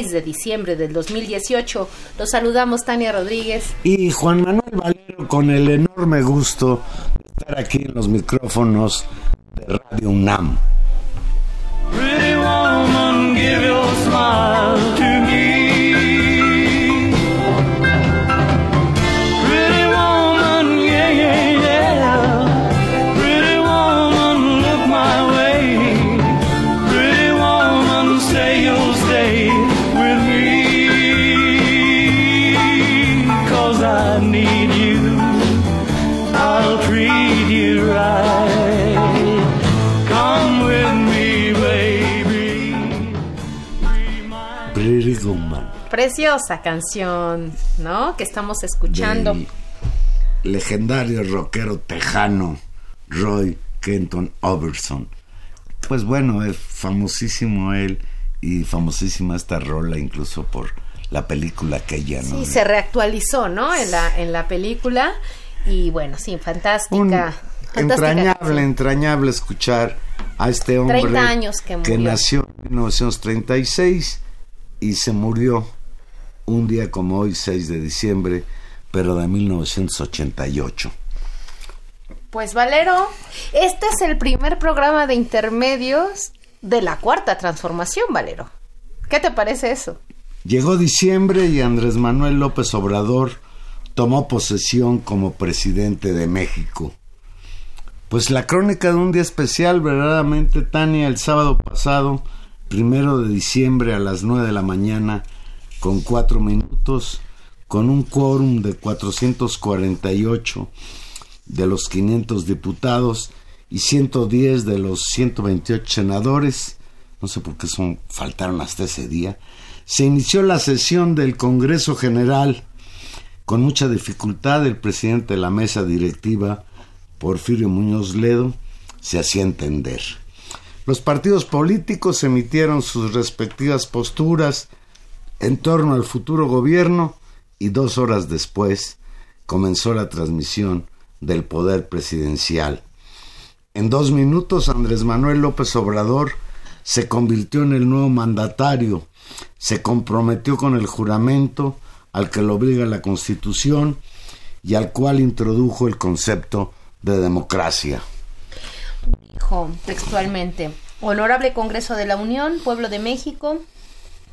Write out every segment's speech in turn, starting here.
6 de diciembre del 2018. Los saludamos Tania Rodríguez. Y Juan Manuel Valero con el enorme gusto de estar aquí en los micrófonos de Radio UNAM. Preciosa canción, ¿no? Que estamos escuchando. legendario rockero tejano Roy Kenton Overson. Pues bueno, es famosísimo él y famosísima esta rola incluso por la película que ella no. Sí, se reactualizó, ¿no? En la en la película y bueno, sí, fantástica. entrañable, entrañable escuchar a este hombre años que, que nació en 1936 y se murió un día como hoy, 6 de diciembre, pero de 1988. Pues Valero, este es el primer programa de intermedios de la cuarta transformación, Valero. ¿Qué te parece eso? Llegó diciembre y Andrés Manuel López Obrador tomó posesión como presidente de México. Pues la crónica de un día especial, verdaderamente, Tania, el sábado pasado, primero de diciembre a las nueve de la mañana, con cuatro minutos, con un quórum de 448 de los 500 diputados y 110 de los 128 senadores, no sé por qué son, faltaron hasta ese día, se inició la sesión del Congreso General. Con mucha dificultad, el presidente de la mesa directiva, Porfirio Muñoz Ledo, se hacía entender. Los partidos políticos emitieron sus respectivas posturas en torno al futuro gobierno y dos horas después comenzó la transmisión del poder presidencial. En dos minutos Andrés Manuel López Obrador se convirtió en el nuevo mandatario, se comprometió con el juramento al que lo obliga la Constitución y al cual introdujo el concepto de democracia dijo textualmente, Honorable Congreso de la Unión, Pueblo de México,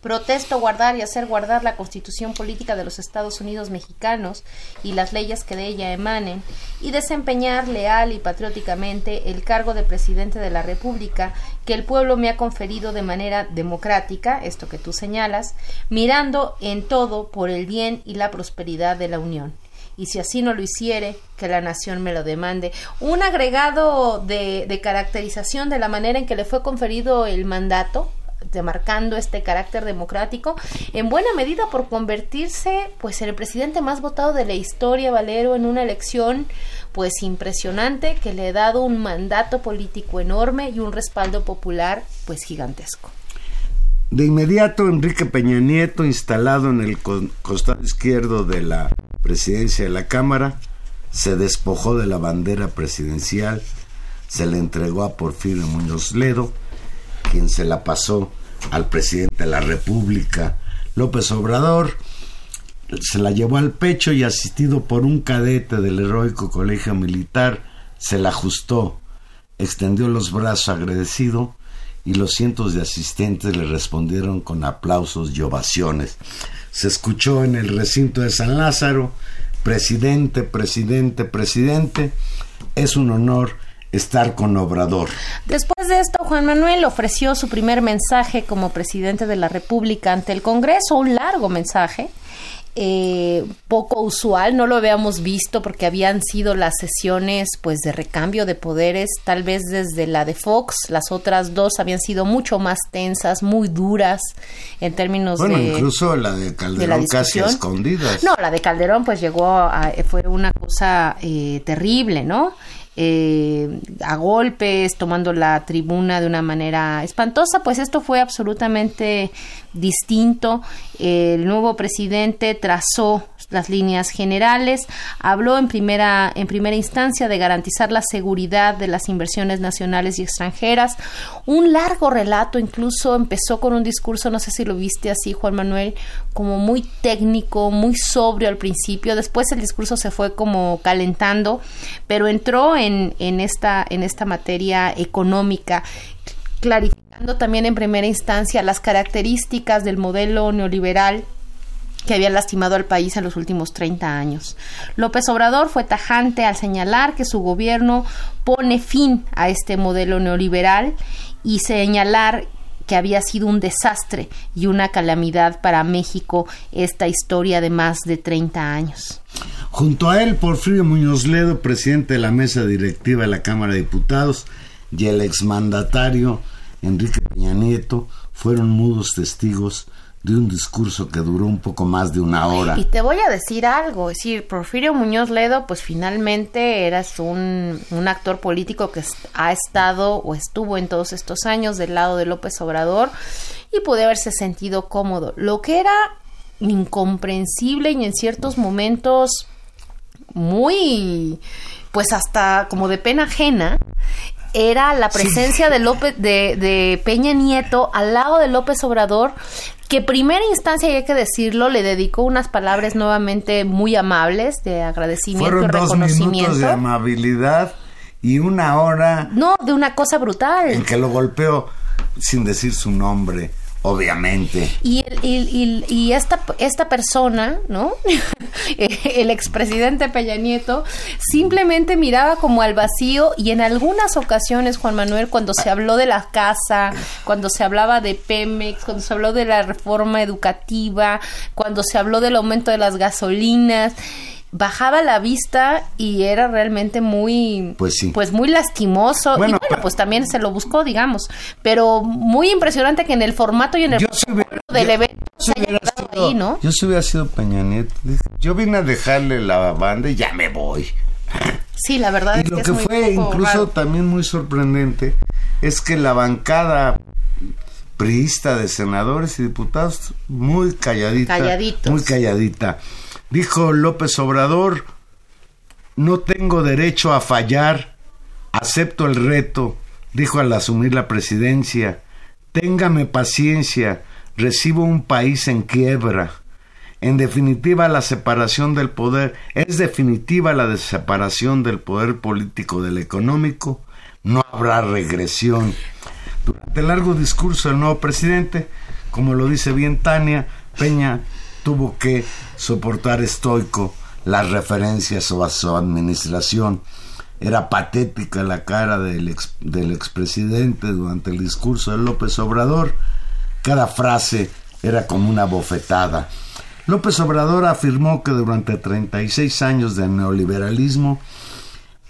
protesto guardar y hacer guardar la Constitución Política de los Estados Unidos Mexicanos y las leyes que de ella emanen, y desempeñar leal y patrióticamente el cargo de Presidente de la República que el pueblo me ha conferido de manera democrática, esto que tú señalas, mirando en todo por el bien y la prosperidad de la Unión y si así no lo hiciere, que la nación me lo demande. Un agregado de, caracterización de la manera en que le fue conferido el mandato demarcando este carácter democrático, en buena medida por convertirse pues en el presidente más votado de la historia, Valero, en una elección pues impresionante que le ha dado un mandato político enorme y un respaldo popular pues gigantesco. De inmediato, Enrique Peña Nieto, instalado en el costado izquierdo de la presidencia de la Cámara, se despojó de la bandera presidencial, se le entregó a Porfirio Muñoz Ledo, quien se la pasó al presidente de la República, López Obrador, se la llevó al pecho y asistido por un cadete del heroico colegio militar, se la ajustó, extendió los brazos agradecido y los cientos de asistentes le respondieron con aplausos y ovaciones. Se escuchó en el recinto de San Lázaro, presidente, presidente, presidente, es un honor estar con Obrador. Después de esto, Juan Manuel ofreció su primer mensaje como presidente de la República ante el Congreso, un largo mensaje. Eh, poco usual, no lo habíamos visto porque habían sido las sesiones pues de recambio de poderes, tal vez desde la de Fox, las otras dos habían sido mucho más tensas, muy duras en términos bueno, de incluso la de Calderón casi escondidas. No, la de Calderón pues llegó a, fue una cosa eh, terrible, ¿no? Eh, a golpes, tomando la tribuna de una manera espantosa, pues esto fue absolutamente distinto. El nuevo presidente trazó las líneas generales, habló en primera, en primera instancia de garantizar la seguridad de las inversiones nacionales y extranjeras. Un largo relato incluso empezó con un discurso, no sé si lo viste así, Juan Manuel, como muy técnico, muy sobrio al principio. Después el discurso se fue como calentando, pero entró en, en, esta, en esta materia económica clarificando también en primera instancia las características del modelo neoliberal que había lastimado al país en los últimos 30 años. López Obrador fue tajante al señalar que su gobierno pone fin a este modelo neoliberal y señalar que había sido un desastre y una calamidad para México esta historia de más de 30 años. Junto a él, Porfirio Muñoz Ledo, presidente de la mesa directiva de la Cámara de Diputados, y el exmandatario Enrique Peña Nieto fueron mudos testigos de un discurso que duró un poco más de una hora. Y te voy a decir algo, es decir, Porfirio Muñoz Ledo, pues finalmente eras un, un actor político que ha estado o estuvo en todos estos años del lado de López Obrador y puede haberse sentido cómodo. Lo que era incomprensible y en ciertos momentos muy pues hasta como de pena ajena era la presencia de López de, de, Peña Nieto al lado de López Obrador que primera instancia, y hay que decirlo, le dedicó unas palabras nuevamente muy amables de agradecimiento y reconocimiento. Dos de amabilidad y una hora. No, de una cosa brutal. En que lo golpeó sin decir su nombre obviamente. Y, y, esta, esta persona, ¿no? el expresidente Peña Nieto, simplemente miraba como al vacío y en algunas ocasiones, Juan Manuel, cuando se habló de la casa, cuando se hablaba de Pemex, cuando se habló de la reforma educativa, cuando se habló del aumento de las gasolinas, bajaba la vista y era realmente muy pues, sí. pues muy lastimoso. Y bueno pues también se lo buscó digamos. Pero muy impresionante que en el formato y en el yo del evento se haya ahí no yo si hubiera sido Peña Nieto. Yo vine a dejarle la banda y ya me voy. Sí la verdad y es lo que, que, fue incluso también muy sorprendente es que la bancada priista de senadores y diputados muy calladita Calladitos. muy calladita Dijo López Obrador, no tengo derecho a fallar, acepto el reto, dijo al asumir la presidencia, téngame paciencia, recibo un país en quiebra. En definitiva, la separación del poder, es definitiva la separación del poder político del económico, no habrá regresión. Durante el largo discurso del nuevo presidente, como lo dice bien Tania, Peña tuvo que soportar estoico las referencias a su administración. Era patética la cara del, del expresidente durante el discurso de López Obrador. Cada frase era como una bofetada. López Obrador afirmó que durante 36 años de neoliberalismo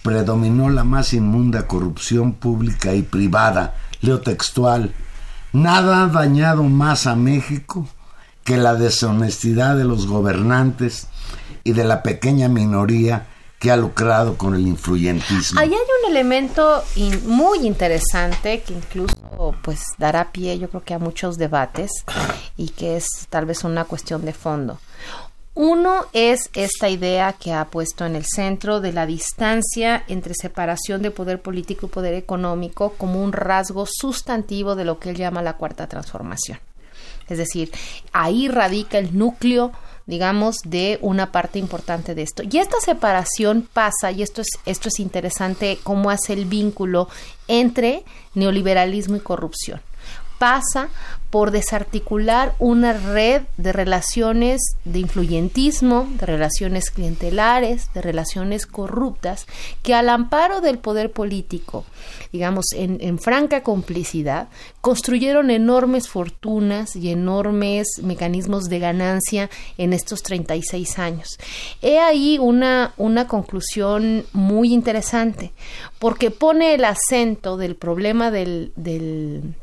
predominó la más inmunda corrupción pública y privada. Leo textual, Nada ha dañado más a México que la deshonestidad de los gobernantes y de la pequeña minoría que ha lucrado con el influyentismo. Ahí hay un elemento muy interesante que incluso pues dará pie yo creo que a muchos debates y que es tal vez una cuestión de fondo. Uno es esta idea que ha puesto en el centro de la distancia entre separación de poder político y poder económico como un rasgo sustantivo de lo que él llama la cuarta transformación. Es decir, ahí radica el núcleo digamos, de una parte importante de esto. Y esta separación pasa, y esto es, esto es interesante, cómo hace el vínculo entre neoliberalismo y corrupción pasa por desarticular una red de relaciones de influyentismo, de relaciones clientelares, de relaciones corruptas, que al amparo del poder político, digamos, en, franca complicidad, construyeron enormes fortunas y enormes mecanismos de ganancia en estos 36 años. He ahí una, una conclusión muy interesante, porque pone el acento del problema del del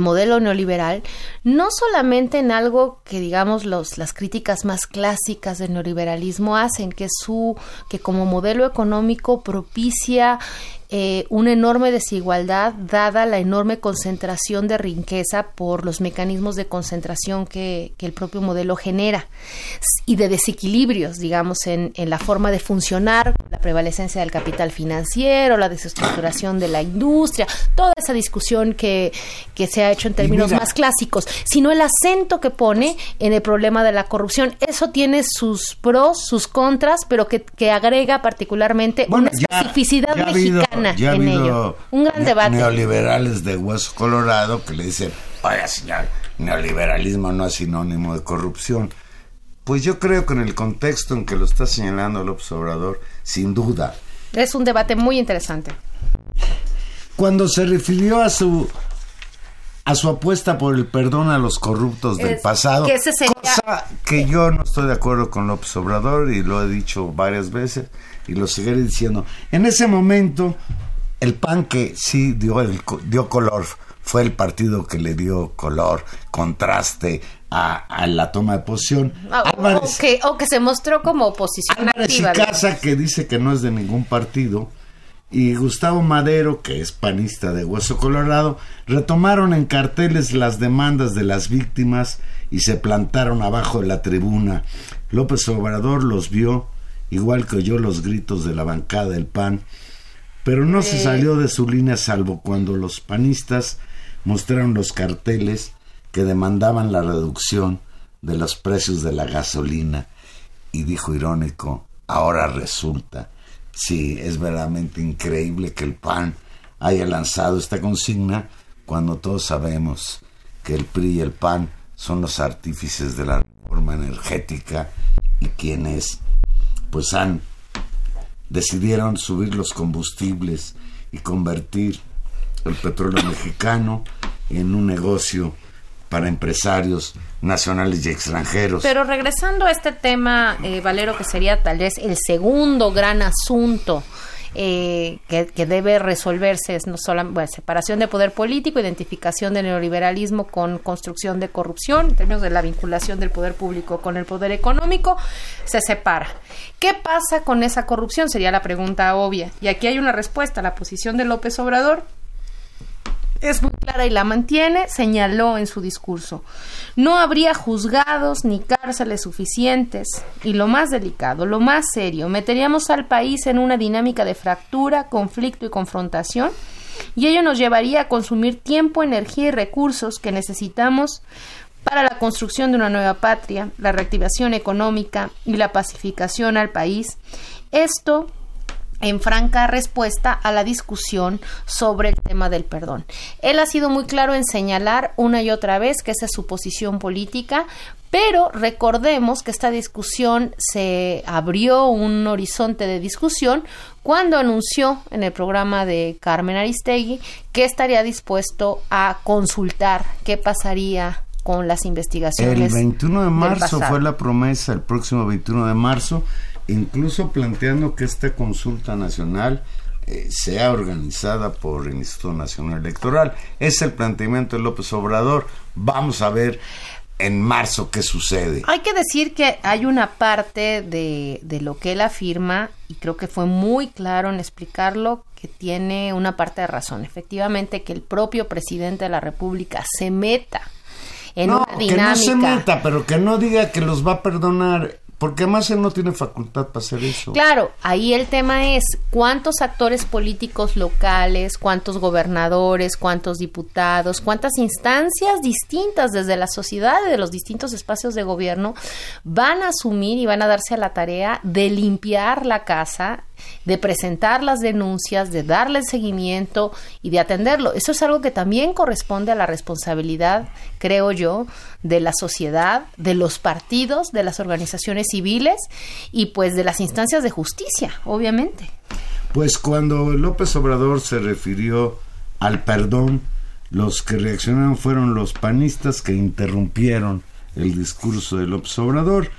modelo neoliberal, no solamente en algo que digamos los, las críticas más clásicas del neoliberalismo hacen, que su, que como modelo económico propicia eh, una enorme desigualdad dada la enorme concentración de riqueza por los mecanismos de concentración que, el propio modelo genera y de desequilibrios, digamos, en, en, la forma de funcionar, la prevalecencia del capital financiero, la desestructuración de la industria, toda esa discusión que, que se ha hecho en términos más clásicos, sino el acento que pone en el problema de la corrupción. Eso tiene sus pros, sus contras, pero que, que agrega particularmente una especificidad mexicana ya ha Un gran debate. Neoliberales de hueso colorado que le dicen, oiga señor, neoliberalismo no es sinónimo de corrupción. Pues yo creo que en el contexto en que lo está señalando López Obrador, sin duda. Es un debate muy interesante. Cuando se refirió a su a su apuesta por el perdón a los corruptos del pasado, que cosa que yo no estoy de acuerdo con López Obrador y lo he dicho varias veces y lo seguiré diciendo. En ese momento, el PAN que sí dio, el, dio color fue el partido que le dio color, contraste a, la toma de posición. Ah, o, que, se mostró como oposición Álvarez y Casa, que dice que no es de ningún partido, y Gustavo Madero, que es panista de Hueso Colorado, retomaron en carteles las demandas de las víctimas y se plantaron abajo de la tribuna. López Obrador los vio igual que oyó los gritos de la bancada del PAN, pero no se salió de su línea salvo cuando los panistas mostraron los carteles que demandaban la reducción de los precios de la gasolina. Y dijo irónico, ahora resulta, sí, es verdaderamente increíble que el PAN haya lanzado esta consigna cuando todos sabemos que el PRI y el PAN son los artífices de la reforma energética y quienes pues han decidieron subir los combustibles y convertir el petróleo mexicano en un negocio para empresarios nacionales y extranjeros. Pero regresando a este tema, eh, Valero, que sería tal vez el segundo gran asunto eh, que, debe resolverse es no solo separación de poder político, identificación del neoliberalismo con construcción de corrupción, en términos de la vinculación del poder público con el poder económico, se separa. ¿Qué pasa con esa corrupción? Sería la pregunta obvia. Y aquí hay una respuesta. La posición de López Obrador es muy clara y la mantiene, señaló en su discurso. No habría juzgados ni cárceles suficientes y lo más delicado, lo más serio, meteríamos al país en una dinámica de fractura, conflicto y confrontación y ello nos llevaría a consumir tiempo, energía y recursos que necesitamos para la construcción de una nueva patria, la reactivación económica y la pacificación al país. Esto en franca respuesta a la discusión sobre el tema del perdón. Él ha sido muy claro en señalar una y otra vez que esa es su posición política, pero recordemos que esta discusión se abrió un horizonte de discusión cuando anunció en el programa de Carmen Aristegui que estaría dispuesto a consultar qué pasaría con las investigaciones. El 21 de marzo fue la promesa, el próximo 21 de marzo incluso planteando que esta consulta nacional eh, sea organizada por el Instituto Nacional Electoral. Es el planteamiento de López Obrador. Vamos a ver en marzo qué sucede. Hay que decir que hay una parte de, de, lo que él afirma, y creo que fue muy claro en explicarlo, que tiene una parte de razón. Efectivamente, que el propio presidente de la República se meta en una dinámica. Que no se meta, pero que no diga que los va a perdonar porque además él no tiene facultad para hacer eso. Claro, ahí el tema es cuántos actores políticos locales, cuántos gobernadores, cuántos diputados, cuántas instancias distintas desde la sociedad y de los distintos espacios de gobierno van a asumir y van a darse a la tarea de limpiar la casa de presentar las denuncias, de darle seguimiento y de atenderlo. Eso es algo que también corresponde a la responsabilidad, creo yo, de la sociedad, de los partidos, de las organizaciones civiles y pues de las instancias de justicia, obviamente. Pues cuando López Obrador se refirió al perdón, los que reaccionaron fueron los panistas que interrumpieron el discurso de López Obrador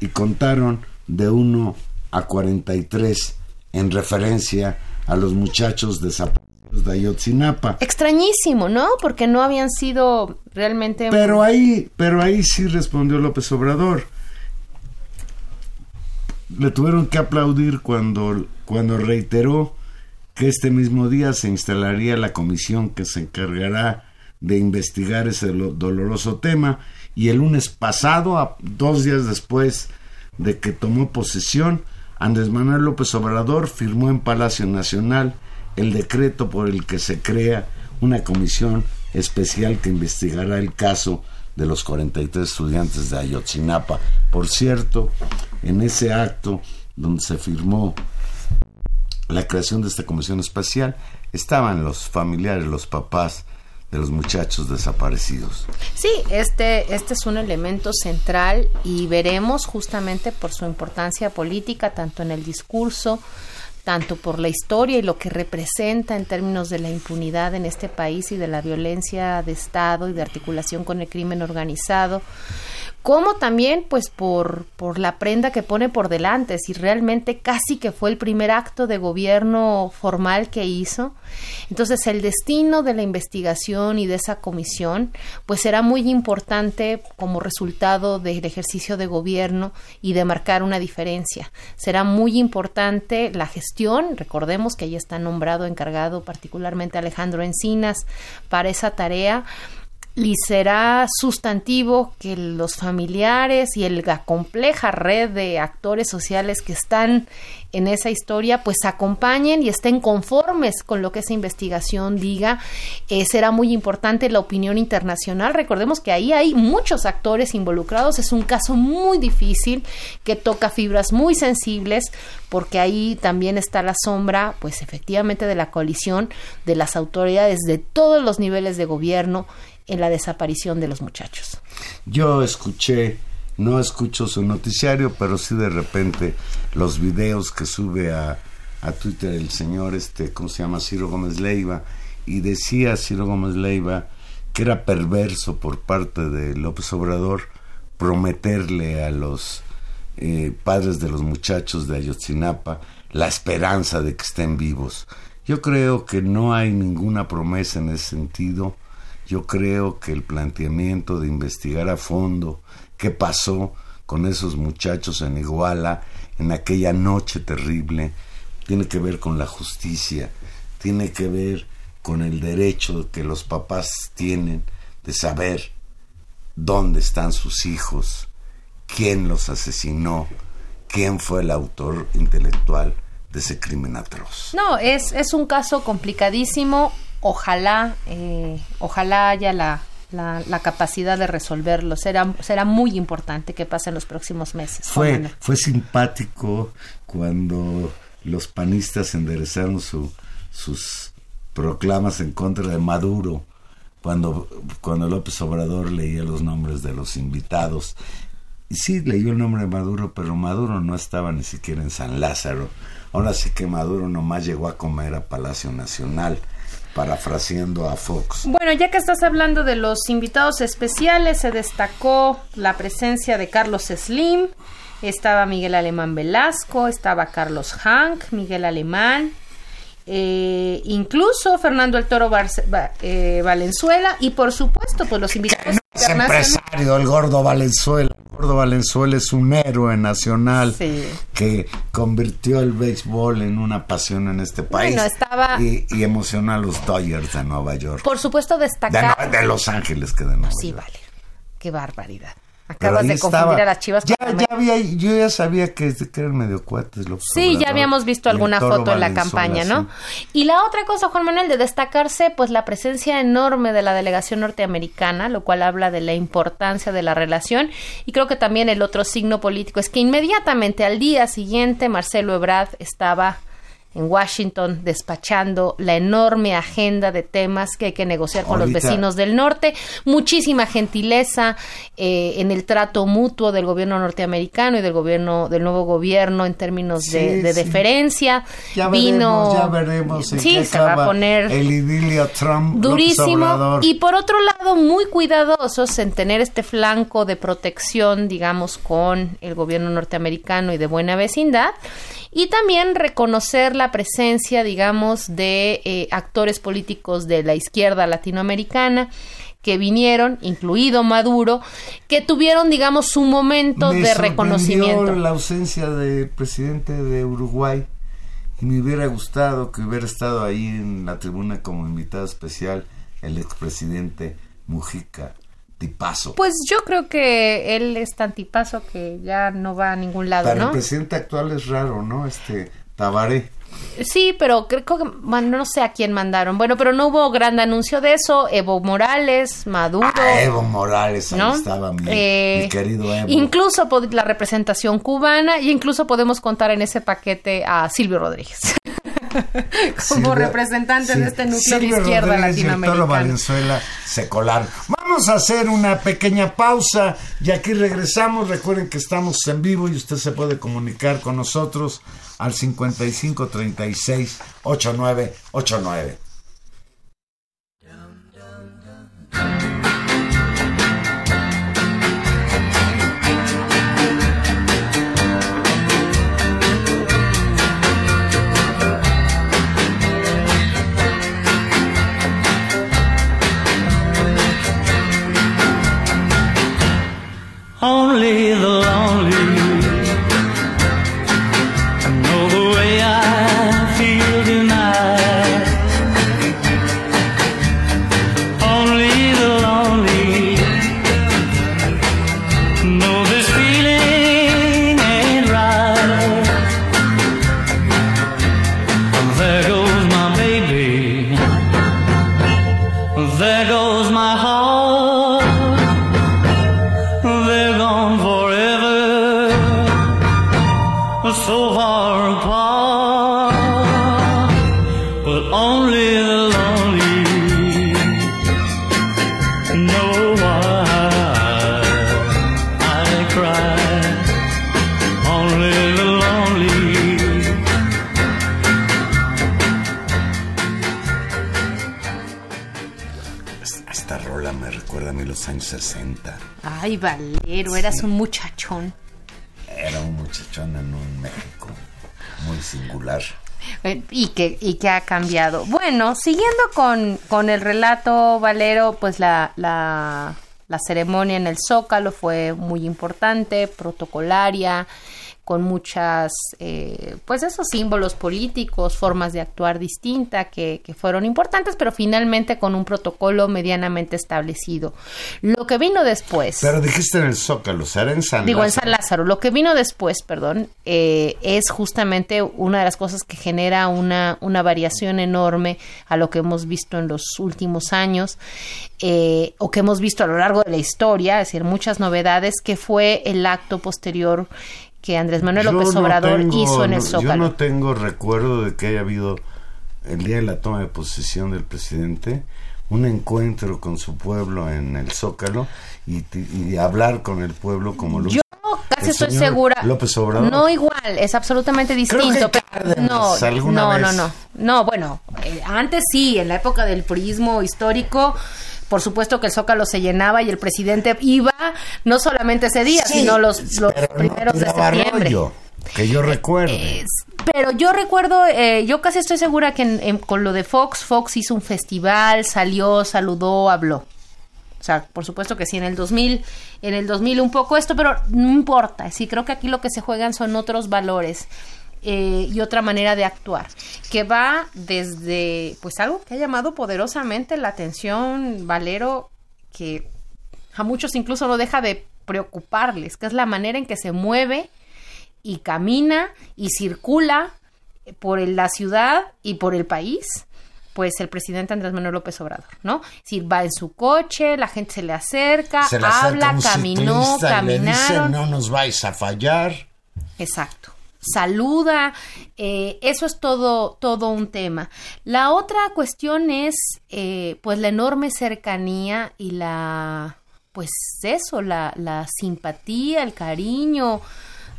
y contaron de 1 a 43 en referencia a los muchachos desaparecidos de Ayotzinapa. Extrañísimo, ¿no? Porque no habían sido realmente... Pero ahí, pero ahí sí respondió López Obrador. Le tuvieron que aplaudir cuando, cuando reiteró que este mismo día se instalaría la comisión que se encargará de investigar ese doloroso tema y el lunes pasado, dos días después de que tomó posesión, Andrés Manuel López Obrador firmó en Palacio Nacional el decreto por el que se crea una comisión especial que investigará el caso de los 43 estudiantes de Ayotzinapa. Por cierto, en ese acto donde se firmó la creación de esta comisión especial estaban los familiares, los papás de los muchachos desaparecidos. Sí, este, este es un elemento central y veremos justamente por su importancia política, tanto en el discurso, tanto por la historia y lo que representa en términos de la impunidad en este país y de la violencia de Estado y de articulación con el crimen organizado, como también pues por, por la prenda que pone por delante, si realmente casi que fue el primer acto de gobierno formal que hizo. Entonces el destino de la investigación y de esa comisión pues será muy importante como resultado del ejercicio de gobierno y de marcar una diferencia. Será muy importante la gestión, recordemos que ahí está nombrado encargado particularmente Alejandro Encinas para esa tarea y será sustantivo que los familiares y la compleja red de actores sociales que están en esa historia pues acompañen y estén conformes con lo que esa investigación diga. Eh, será muy importante la opinión internacional. Recordemos que ahí hay muchos actores involucrados. Es un caso muy difícil que toca fibras muy sensibles porque ahí también está la sombra pues efectivamente de la coalición de las autoridades de todos los niveles de gobierno en la desaparición de los muchachos. Yo escuché, no escucho su noticiario, pero sí de repente los videos que sube a, a Twitter el señor, este, ¿cómo se llama? Ciro Gómez Leiva, y decía Ciro Gómez Leiva que era perverso por parte de López Obrador prometerle a los eh, padres de los muchachos de Ayotzinapa la esperanza de que estén vivos. Yo creo que no hay ninguna promesa en ese sentido. Yo creo que el planteamiento de investigar a fondo qué pasó con esos muchachos en Iguala en aquella noche terrible tiene que ver con la justicia, tiene que ver con el derecho que los papás tienen de saber dónde están sus hijos, quién los asesinó, quién fue el autor intelectual de ese crimen atroz. No, es, es un caso complicadísimo ojalá, eh, ojalá haya la, la, capacidad de resolverlo. Será, será muy importante que pase en los próximos meses. Fue, fue simpático cuando los panistas enderezaron su, sus proclamas en contra de Maduro, cuando, cuando López Obrador leía los nombres de los invitados. Y sí, leyó el nombre de Maduro, pero Maduro no estaba ni siquiera en San Lázaro. Ahora sí que Maduro nomás llegó a comer a Palacio Nacional parafraseando a Fox. Bueno, ya que estás hablando de los invitados especiales, se destacó la presencia de Carlos Slim, estaba Miguel Alemán Velasco, estaba Carlos Hank, Miguel Alemán eh, incluso Fernando el Toro eh, Valenzuela y por supuesto pues los invitados es empresario el gordo Valenzuela. El gordo Valenzuela es un héroe nacional que convirtió el béisbol en una pasión en este país estaba... y, emocionó a los Dodgers de Nueva York. Por supuedo destacar de, Los Ángeles que de Nueva sí vale. Qué barbaridad Acabas de confundir a las chivas. Ya, ya había, yo ya sabía que, eran medio cuates. sí, ya habíamos visto alguna foto en la campaña, ¿no? Y la otra cosa, Juan Manuel, de destacarse, pues la presencia enorme de la delegación norteamericana, lo cual habla de la importancia de la relación. Y creo que también el otro signo político es que inmediatamente al día siguiente Marcelo Ebrard estaba en Washington despachando la enorme agenda de temas que hay que negociar con los vecinos del norte, muchísima gentileza eh, en el trato mutuo del gobierno norteamericano y del gobierno del nuevo gobierno en términos de, deferencia. Ya Vino, ya veremos sí, se va a poner el idilio Trump durísimo. Y por otro lado muy cuidadosos en tener este flanco de protección, digamos, con el gobierno norteamericano y de buena vecindad y también reconocer la presencia, digamos, de eh, actores políticos de la izquierda latinoamericana que vinieron, incluido Maduro, que tuvieron, digamos, su momento de reconocimiento. la ausencia del presidente de Uruguay y me hubiera gustado que hubiera estado ahí en la tribuna como invitado especial el expresidente Mujica pues yo creo que él es tan tipazo que ya no va a ningún lado, Para ¿no? el presidente actual es raro, ¿no? Este Tabaré. Sí, pero creo que no sé a quién mandaron. Bueno, pero no hubo gran anuncio de eso. Evo Morales, Maduro. Ah, Evo Morales, ahí estaba mi, eh, querido Evo. Incluso la representación cubana y incluso podemos contar en ese paquete a Silvio Rodríguez. Como representante de este núcleo de izquierda latinoamericana. Valenzuela se colaron. Vamos a hacer una pequeña pausa y aquí regresamos. Recuerden que estamos en vivo y usted se puede comunicar con nosotros al 55 36 8989. Only the Ay, Valero, eras un muchachón. Era un muchachón en un México muy singular. Eh, y que, y que ha cambiado. Bueno, siguiendo con, con el relato, Valero, pues la, la, la ceremonia en el Zócalo fue muy importante, protocolaria, con muchas, eh, pues esos símbolos políticos, formas de actuar distinta que, que, fueron importantes, pero finalmente con un protocolo medianamente establecido. Lo que vino después. Pero dijiste en el Zócalo, será en San Digo, en San Lázaro. Lo que vino después, perdón, eh, es justamente una de las cosas que genera una, una variación enorme a lo que hemos visto en los últimos años, eh, o que hemos visto a lo largo de la historia, es decir, muchas novedades, que fue el acto posterior que Andrés Manuel López Obrador hizo en el Zócalo. Yo no tengo recuerdo de que haya habido el día de la toma de posesión del presidente un encuentro con su pueblo en el Zócalo y, hablar con el pueblo como lo Yo casi estoy segura. López Obrador. No igual, es absolutamente distinto. no, no, no, no. No, bueno, eh, antes sí, en la época del purismo histórico por supuesto que el Zócalo se llenaba y el presidente iba no solamente ese día, sino los, los primeros de septiembre. que yo recuerde. Pero yo recuerdo, eh, yo casi estoy segura que con lo de Fox, Fox hizo un festival, salió, saludó, habló. O sea, por supuesto que sí, en el 2000, en el 2000 un poco esto, pero no importa. Sí, creo que aquí lo que se juegan son otros valores. Eh, y otra manera de actuar, que va desde, pues algo que ha llamado poderosamente la atención, Valero, que a muchos incluso no deja de preocuparles, que es la manera en que se mueve y camina y circula por la ciudad y por el país pues el presidente Andrés Manuel López Obrador, ¿no? Si va en su coche, la gente se le acerca, habla, caminó, caminaron. no nos vais a fallar. Exacto. Saluda, eh, eso es todo, todo un tema. La otra cuestión es, eh, pues, la enorme cercanía y la, pues, eso, la, la simpatía, el cariño,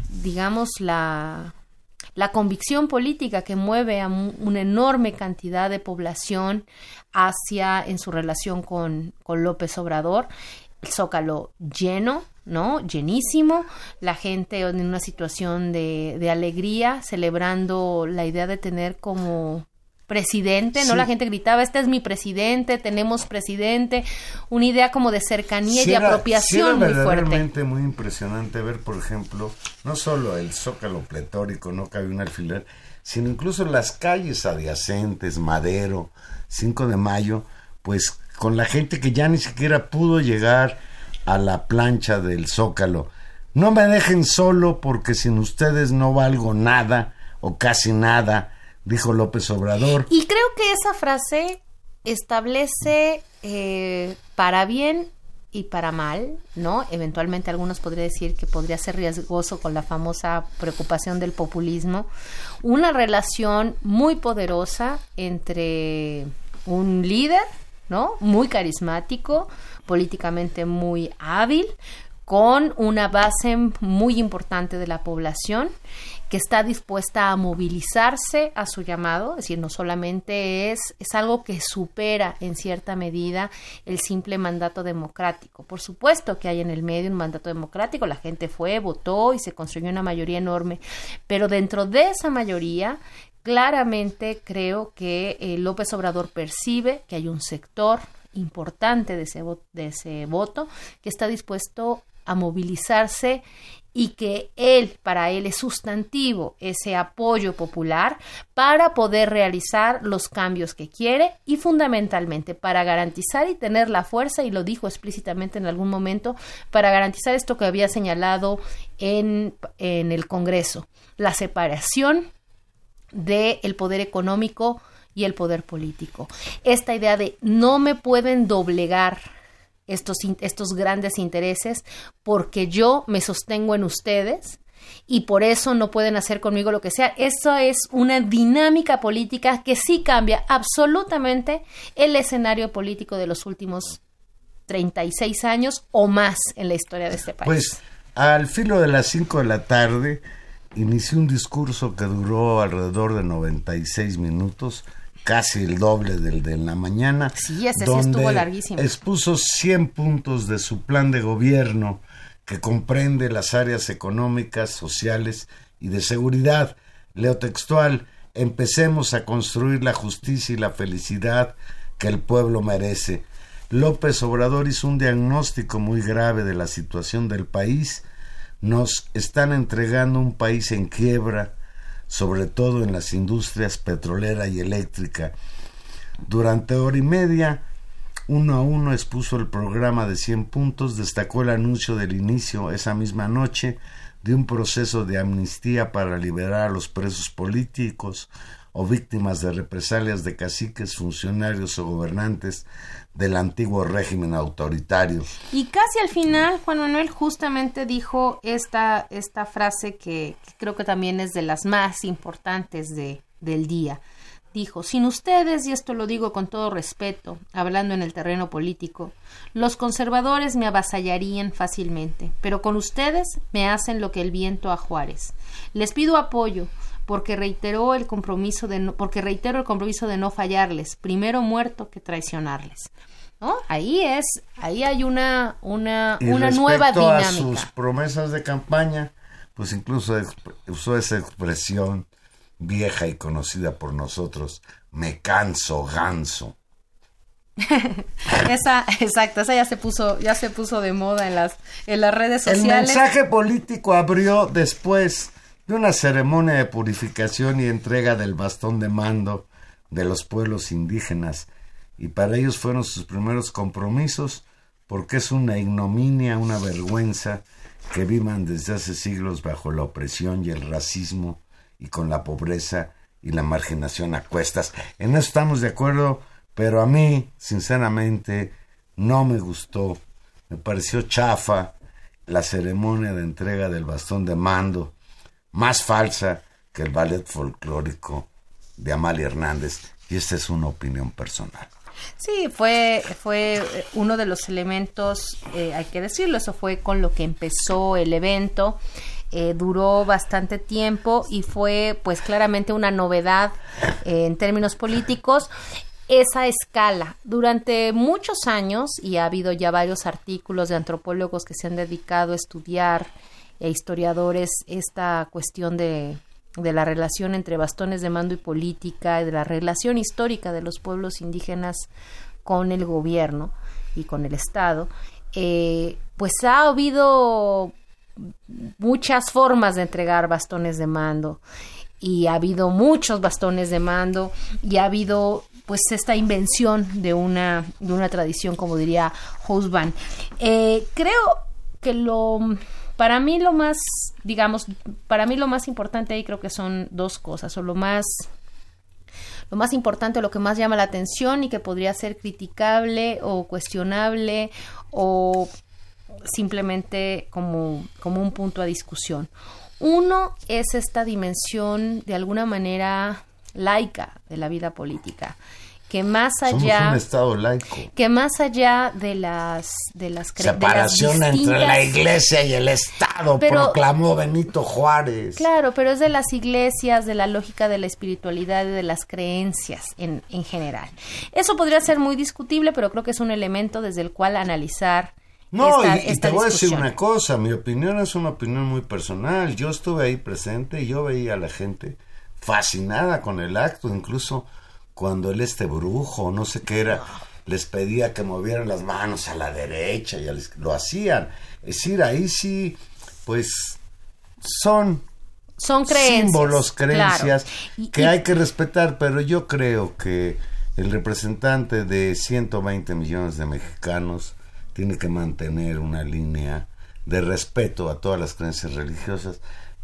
digamos, la, la convicción política que mueve a una enorme cantidad de población hacia en su relación con, con López Obrador, el zócalo lleno, ¿no? Llenísimo, la gente en una situación de, de alegría, celebrando la idea de tener como presidente, ¿no? La gente gritaba, este es mi presidente, tenemos presidente, una idea como de cercanía y de apropiación muy fuerte. muy impresionante ver, por ejemplo, no solo el zócalo pletórico, no cabe un alfiler, sino incluso las calles adyacentes, Madero, 5 de Mayo, pues con la gente que ya ni siquiera pudo llegar a la plancha del zócalo. No me dejen solo porque sin ustedes no valgo nada o casi nada dijo López Obrador. Y creo que esa frase establece eh, para bien y para mal, ¿no? Eventualmente algunos podrían decir que podría ser riesgoso con la famosa preocupación del populismo, una relación muy poderosa entre un líder, ¿no? Muy carismático, políticamente muy hábil, con una base muy importante de la población que está dispuesta a movilizarse a su llamado, es decir, no solamente es, es algo que supera en cierta medida el simple mandato democrático. Por supuesto que hay en el medio un mandato democrático, la gente fue, votó y se construyó una mayoría enorme, pero dentro de esa mayoría claramente creo que eh, López Obrador percibe que hay un sector importante de ese, de ese voto que está dispuesto a movilizarse y que él, para él es sustantivo ese apoyo popular para poder realizar los cambios que quiere y fundamentalmente para garantizar y tener la fuerza, y lo dijo explícitamente en algún momento, para garantizar esto que había señalado en, en el Congreso, la separación del poder económico y el poder político. Esta idea de no me pueden doblegar estos, estos grandes intereses porque yo me sostengo en ustedes y por eso no pueden hacer conmigo lo que sea. Eso es una dinámica política que sí cambia absolutamente el escenario político de los últimos 36 años o más en la historia de este país. Pues al filo de las 5 de la tarde inició un discurso que duró alrededor de 96 minutos casi el doble del de la mañana. Sí, ese sí estuvo larguísimo. Expuso 100 puntos de su plan de gobierno que comprende las áreas económicas, sociales y de seguridad. Leo textual, empecemos a construir la justicia y la felicidad que el pueblo merece. López Obrador hizo un diagnóstico muy grave de la situación del país. Nos están entregando un país en quiebra, sobre todo en las industrias petrolera y eléctrica. Durante hora y media, uno a uno expuso el programa de 100 puntos, destacó el anuncio del inicio esa misma noche de un proceso de amnistía para liberar a los presos políticos o víctimas de represalias de caciques, funcionarios o gobernantes del antiguo régimen autoritario. Y casi al final, Juan Manuel justamente dijo esta, esta frase que, creo que también es de las más importantes de, del día. Dijo, sin ustedes, y esto lo digo con todo respeto, hablando en el terreno político, los conservadores me avasallarían fácilmente, pero con ustedes me hacen lo que el viento a Juárez. Les pido apoyo, porque reiteró el compromiso de no, porque reitero el compromiso de no fallarles, primero muerto que traicionarles. ¿No? Ahí es, ahí hay una, una, una nueva dinámica. A sus promesas de campaña, pues incluso usó esa expresión vieja y conocida por nosotros, Me canso ganso. esa, exacto, esa ya se puso, ya se puso de moda en las, en las redes sociales. El mensaje político abrió después de una ceremonia de purificación y entrega del bastón de mando de los pueblos indígenas, y para ellos fueron sus primeros compromisos, porque es una ignominia, una vergüenza que vivan desde hace siglos bajo la opresión y el racismo y con la pobreza y la marginación a cuestas. En eso estamos de acuerdo, pero a mí, sinceramente, no me gustó. Me pareció chafa la ceremonia de entrega del bastón de mando, más falsa que el ballet folclórico de Amalia Hernández, y esta es una opinión personal. Sí, fue, fue uno de los elementos, eh, hay que decirlo, eso fue con lo que empezó el evento. Eh, duró bastante tiempo y fue pues claramente una novedad eh, en términos políticos esa escala. Durante muchos años, y ha habido ya varios artículos de antropólogos que se han dedicado a estudiar, e historiadores, esta cuestión de, de la relación entre bastones de mando y política, de la relación histórica de los pueblos indígenas con el gobierno y con el Estado, eh, pues ha habido muchas formas de entregar bastones de mando y ha habido muchos bastones de mando y ha habido pues esta invención de una, de una tradición, como diría Husband. Eh, creo que lo, para mí lo más, digamos, para mí lo más importante ahí creo que son dos cosas, o lo más, lo más importante, lo que más llama la atención y que podría ser criticable o cuestionable o simplemente como, como un punto a discusión. Uno es esta dimensión de alguna manera laica de la vida política que más allá un estado laico. que más allá de las de las separación entre la iglesia y el estado proclamó Benito Juárez. Claro pero es de las iglesias de la lógica de la espiritualidad y de las creencias en, en general. Eso podría ser muy discutible pero creo que es un elemento desde el cual analizar no, y, te voy a decir una cosa, mi opinión es una opinión muy personal. Yo estuve ahí presente y yo veía a la gente fascinada con el acto, incluso cuando él este brujo, no sé qué era, les pedía que movieran las manos a la derecha y lo hacían. Es decir, ahí sí, pues son son creencias, símbolos, creencias que hay que respetar, pero yo creo que el representante de 120 millones de mexicanos tiene que mantener una línea de respeto a todas las creencias religiosas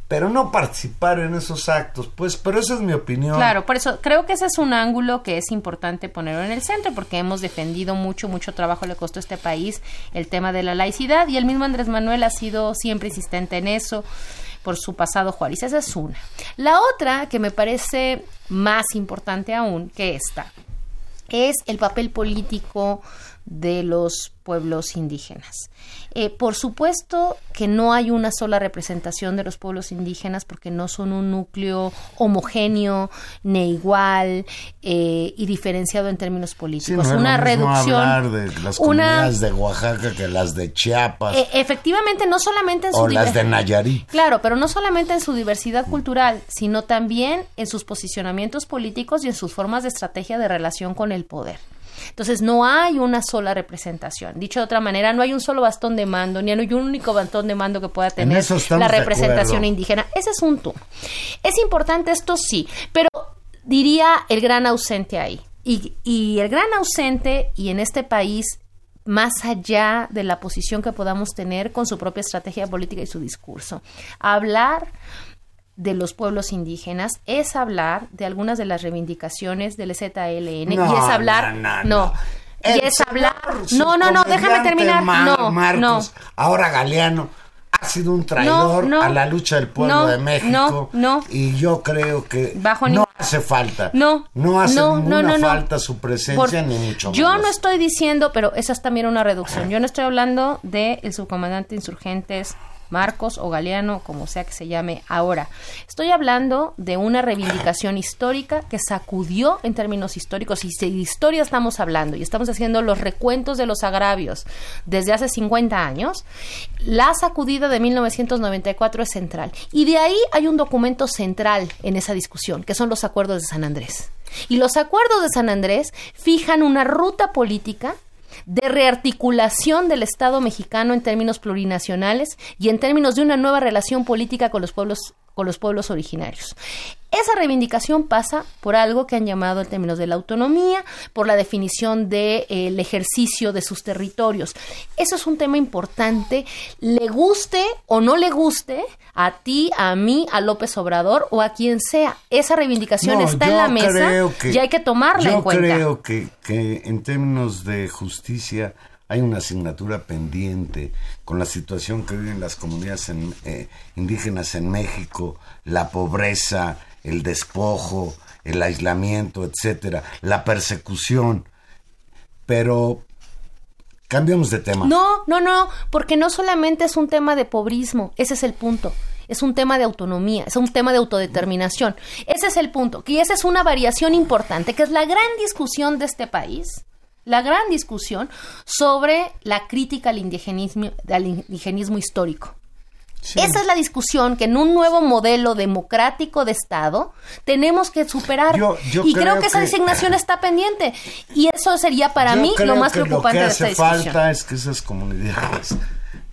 pero no participar en esos actos, pues, pero esa es mi opinión. Claro, por eso creo que ese es un ángulo que es importante ponerlo en el centro, porque hemos defendido mucho, mucho trabajo le costó a este país el tema de la laicidad y el mismo Andrés Manuel ha sido siempre insistente en eso por su pasado Juárez. Esa es una. La otra, que me parece más importante aún que esta, es el papel político de los pueblos indígenas. Eh, por supuesto que no hay una sola representación de los pueblos indígenas porque no son un núcleo homogéneo, ni igual eh, y diferenciado en términos políticos. una reducción. Hablar de las comunidades de Oaxaca que las de Chiapas. Eh, efectivamente, no solamente en su o las de Nayarit. Claro, pero no solamente en su diversidad cultural, sino también en sus posicionamientos políticos y en sus formas de estrategia de relación con el poder. Entonces no hay una sola representación. Dicho de otra manera, no hay un solo bastón de mando, ni hay un único bastón de mando que pueda tener la representación indígena. Ese es un tú. Es importante esto sí, pero diría el gran ausente ahí. Y, y el gran ausente, y en este país más allá de la posición que podamos tener con su propia estrategia política y su discurso. Hablar de los pueblos indígenas es hablar de algunas de las reivindicaciones del ZLN y es hablar no, y es hablar no no no déjame terminar no no. Ahora Galeano ha sido un traidor a la lucha del pueblo de México no, y yo creo que no hace falta. No no hace ninguna falta su presencia ni mucho yo no estoy diciendo pero esa es también una reducción. Yo no estoy hablando de el subcomandante insurgentes Marcos o Galeano, como sea que se llame ahora. Estoy hablando de una reivindicación histórica que sacudió en términos históricos, y de historia estamos hablando, y estamos haciendo los recuentos de los agravios desde hace 50 años, la sacudida de 1994 es central. Y de ahí hay un documento central en esa discusión, que son los acuerdos de San Andrés. Y los acuerdos de San Andrés fijan una ruta política de rearticulación del Estado mexicano en términos plurinacionales y en términos de una nueva relación política con los pueblos con los pueblos originarios. Esa reivindicación pasa por algo que han llamado en términos de la autonomía, por la definición del de, eh, ejercicio de sus territorios. Eso es un tema importante, le guste o no le guste a ti, a mí, a López Obrador o a quien sea. Esa reivindicación está en la mesa y hay que tomarla en cuenta. Yo creo que, que en términos de justicia hay una asignatura pendiente con la situación que viven las comunidades eh, indígenas en México, la pobreza, el despojo, el aislamiento, etcétera, la persecución. Pero cambiamos de tema. No, no, no, porque no solamente es un tema de pobrismo, ese es el punto. Es un tema de autonomía, es un tema de autodeterminación. Ese es el punto. Y esa es una variación importante, que es la gran discusión de este país la gran discusión sobre la crítica al indigenismo, al indigenismo histórico. Esa es la discusión que en un nuevo modelo democrático de Estado tenemos que superar. y creo, que, esa designación está pendiente. Y eso sería para mí lo más preocupante lo que de esta hace falta es que esas comunidades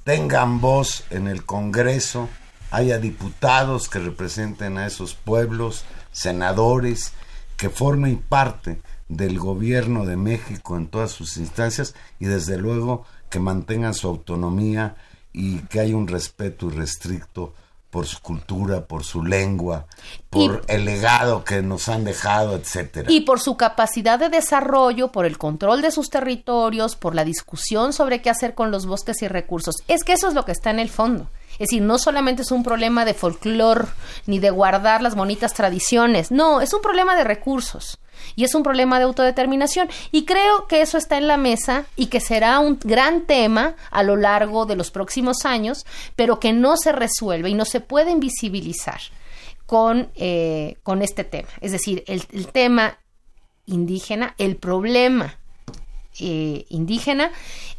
tengan voz en el Congreso, haya diputados que representen a esos pueblos, senadores, que formen parte del gobierno de México en todas sus instancias y desde luego que mantengan su autonomía y que haya un respeto irrestricto por su cultura, por su lengua, por el legado que nos han dejado, etcétera. Y por su capacidad de desarrollo, por el control de sus territorios, por la discusión sobre qué hacer con los bosques y recursos. Es que eso es lo que está en el fondo. Es decir, no solamente es un problema de folclore ni de guardar las bonitas tradiciones, no, es un problema de recursos y es un problema de autodeterminación. Y creo que eso está en la mesa y que será un gran tema a lo largo de los próximos años, pero que no se resuelve y no se puede invisibilizar con, eh, con este tema. Es decir, el, tema indígena, el problema eh, indígena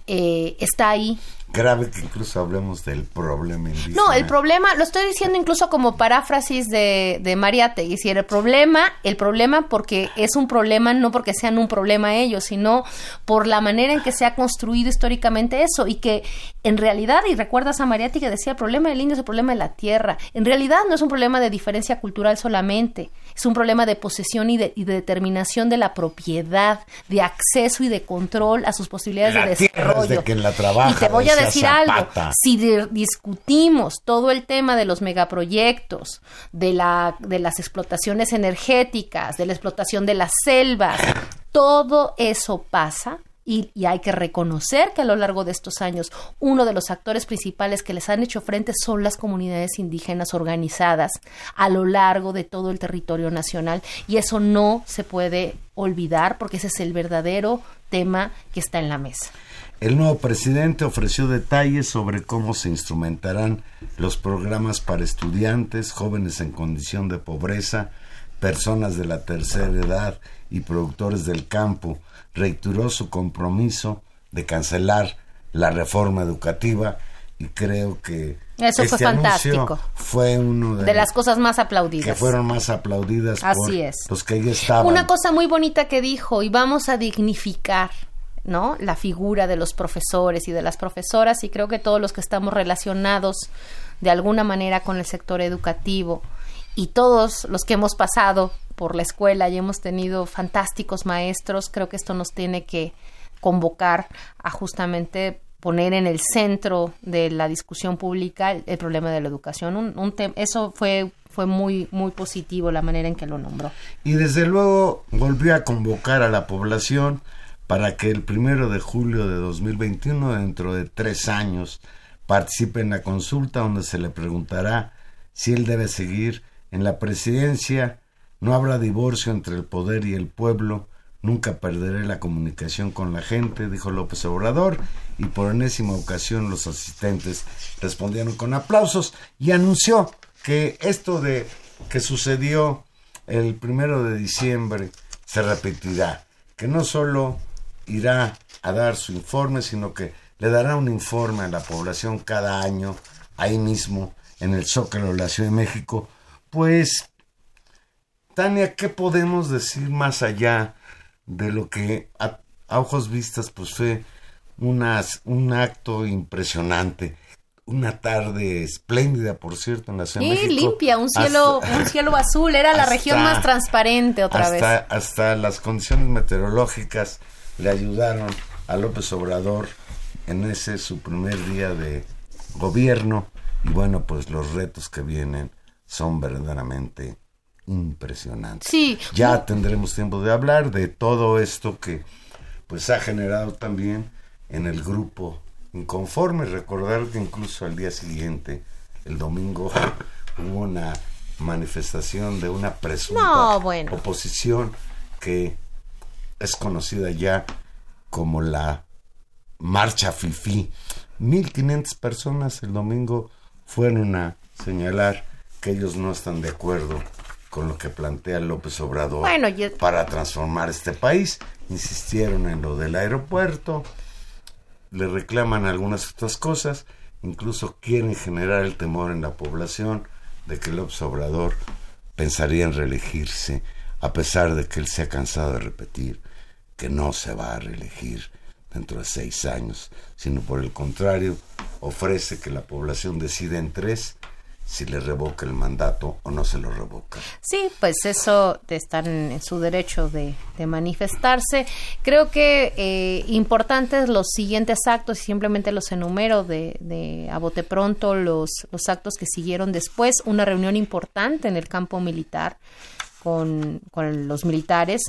eh, está ahí grave que incluso hablemos del problema indígena. No, el problema, lo estoy diciendo incluso como paráfrasis de, de Mariate, y decir, el problema, el problema porque es un problema, no porque sean un problema ellos, sino por la manera en que se ha construido históricamente eso, y que en realidad, y recuerdas a Mariate que decía, el problema del indio es el problema de la tierra, en realidad no es un problema de diferencia cultural solamente, es un problema de posesión y de, determinación de la propiedad, de acceso y de control a sus posibilidades de desarrollo. De quien la trabaja, y te voy a decir algo. Si discutimos todo el tema de los megaproyectos, de, la, de las explotaciones energéticas, de la explotación de las selvas, todo eso pasa y, hay que reconocer que a lo largo de estos años uno de los actores principales que les han hecho frente son las comunidades indígenas organizadas a lo largo de todo el territorio nacional y eso no se puede olvidar porque ese es el verdadero tema que está en la mesa. El nuevo presidente ofreció detalles sobre cómo se instrumentarán los programas para estudiantes, jóvenes en condición de pobreza, personas de la tercera edad y productores del campo. Reiteró su compromiso de cancelar la reforma educativa y creo que eso fue este fantástico. Fue uno de, las cosas más aplaudidas. Que fueron más aplaudidas Así por es. los que ahí estaban. Una cosa muy bonita que dijo, y vamos a dignificar ¿no? La figura de los profesores y de las profesoras y creo que todos los que estamos relacionados de alguna manera con el sector educativo y todos los que hemos pasado por la escuela y hemos tenido fantásticos maestros, creo que esto nos tiene que convocar a justamente poner en el centro de la discusión pública el, problema de la educación. Un, eso fue fue muy muy positivo la manera en que lo nombró. Y desde luego volvió a convocar a la población para que el primero de julio de 2021, dentro de tres años, participe en la consulta donde se le preguntará si él debe seguir en la presidencia. No habrá divorcio entre el poder y el pueblo, Nunca perderé la comunicación con la gente, dijo López Obrador, y por enésima ocasión los asistentes respondieron con aplausos y anunció que esto de que sucedió el primero de diciembre se repetirá, que no solo irá a dar su informe, sino que le dará un informe a la población cada año, ahí mismo, en el Zócalo de la Ciudad de México. Pues, Tania, ¿qué podemos decir más allá de lo que a, ojos vistas pues fue unas, un acto impresionante? una tarde espléndida, por cierto, en la Ciudad de México. limpia, un cielo, un cielo azul, era la región más transparente otra vez. Hasta las condiciones meteorológicas le ayudaron a López Obrador en ese su primer día de gobierno y bueno, pues los retos que vienen son verdaderamente impresionantes. Sí. Ya tendremos tiempo de hablar de todo esto que pues ha generado también en el grupo inconforme. Recordar que incluso al día siguiente, el domingo, hubo una manifestación de una presunta oposición que es conocida ya como la Marcha Fifi. 1500 personas el domingo fueron a señalar que ellos no están de acuerdo con lo que plantea López Obrador para transformar este país. Insistieron en lo del aeropuerto, le reclaman algunas otras cosas, incluso quieren generar el temor en la población de que López Obrador pensaría en reelegirse, a pesar de que él se ha cansado de repetir que no se va a reelegir dentro de seis años, sino por el contrario, ofrece que la población decida en tres si le revoca el mandato o no se lo revoca. Sí, pues eso estar en, su derecho de, manifestarse. Creo que eh, importantes los siguientes actos, y simplemente los enumero de, de a bote pronto, los, los actos que siguieron después, una reunión importante en el campo militar con, con los militares.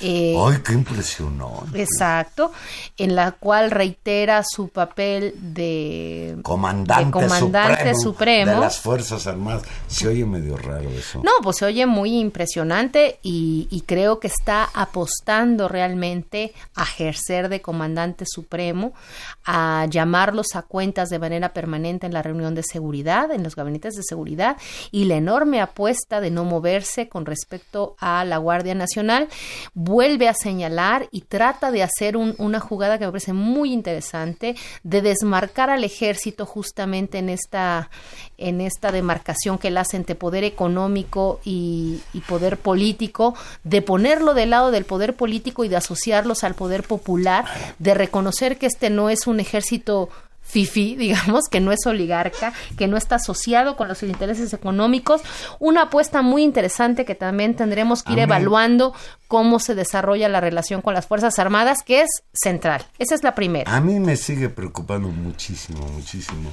Eh, ¡Ay, qué impresionó! Exacto, en la cual reitera su papel de comandante, comandante supremo, de las Fuerzas Armadas. Se oye medio raro eso. No, pues se oye muy impresionante y, y creo que está apostando realmente a ejercer de comandante supremo, a llamarlos a cuentas de manera permanente en la reunión de seguridad, en los gabinetes de seguridad y la enorme apuesta de no moverse con respecto a la Guardia Nacional, vuelve a señalar y trata de hacer una jugada que me parece muy interesante, de desmarcar al ejército justamente en esta, en esta demarcación que él hace entre poder económico y, y poder político, de ponerlo del lado del poder político y de asociarlos al poder popular, de reconocer que este no es un ejército fifi, digamos, que no es oligarca, que no está asociado con los intereses económicos. Una apuesta muy interesante que también tendremos que ir evaluando cómo se desarrolla la relación con las Fuerzas Armadas, que es central. Esa es la primera. A mí me sigue preocupando muchísimo, muchísimo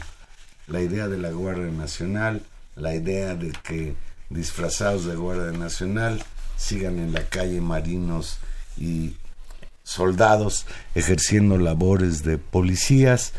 la idea de la Guardia Nacional, la idea de que disfrazados de Guardia Nacional sigan en la calle marinos y soldados ejerciendo labores de policías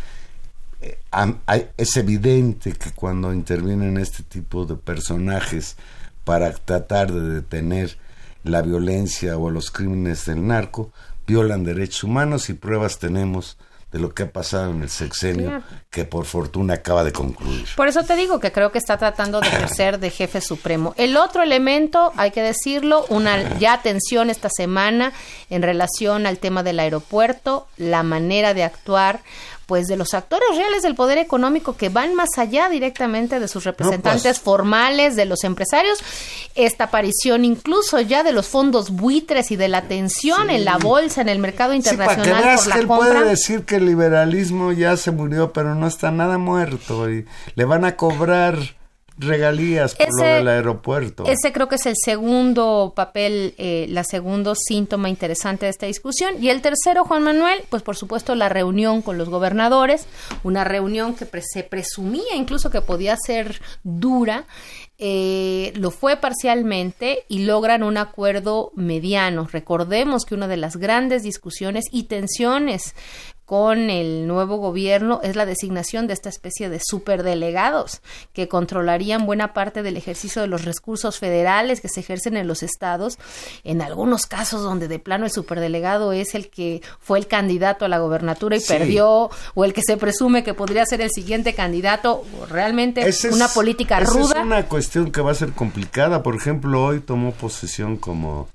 es evidente que cuando intervienen este tipo de personajes para tratar de detener la violencia o los crímenes del narco, violan derechos humanos y pruebas tenemos de lo que ha pasado en el sexenio, que por fortuna acaba de concluir. Por eso te digo que creo que está tratando de ejercer de jefe supremo. El otro elemento, hay que decirlo, una ya atención esta semana en relación al tema del aeropuerto, la manera de actuar pues de los actores reales del poder económico que van más allá directamente de sus representantes pues. formales, de los empresarios, esta aparición incluso ya de los fondos buitres y de la tensión en la bolsa, en el mercado internacional sí, para que por él puede decir que el liberalismo ya se murió, pero no está nada muerto y le van a cobrar regalías por lo del aeropuerto. Ese creo que es el segundo papel, eh, la segundo síntoma interesante de esta discusión. Y el tercero, Juan Manuel, pues por supuesto la reunión con los gobernadores, una reunión que se presumía incluso que podía ser dura, eh, lo fue parcialmente y logran un acuerdo mediano. Recordemos que una de las grandes discusiones y tensiones con el nuevo gobierno es la designación de esta especie de superdelegados que controlarían buena parte del ejercicio de los recursos federales que se ejercen en los estados. En algunos casos donde de plano el superdelegado es el que fue el candidato a la gobernatura y perdió, o el que se presume que podría ser el siguiente candidato, realmente es una política ruda. Es una cuestión que va a ser complicada. Por ejemplo, hoy tomó posesión como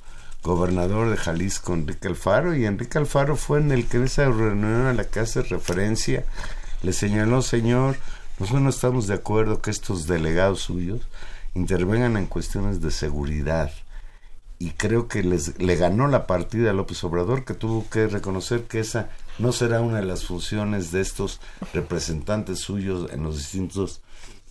gobernador de Jalisco, Enrique Alfaro, y Enrique Alfaro fue en el que en esa reunión a la que hace referencia le señaló, señor, nosotros no estamos de acuerdo que estos delegados suyos intervengan en cuestiones de seguridad. Y creo que les, le ganó la partida a López Obrador, que tuvo que reconocer que esa no será una de las funciones de estos representantes suyos en los distintos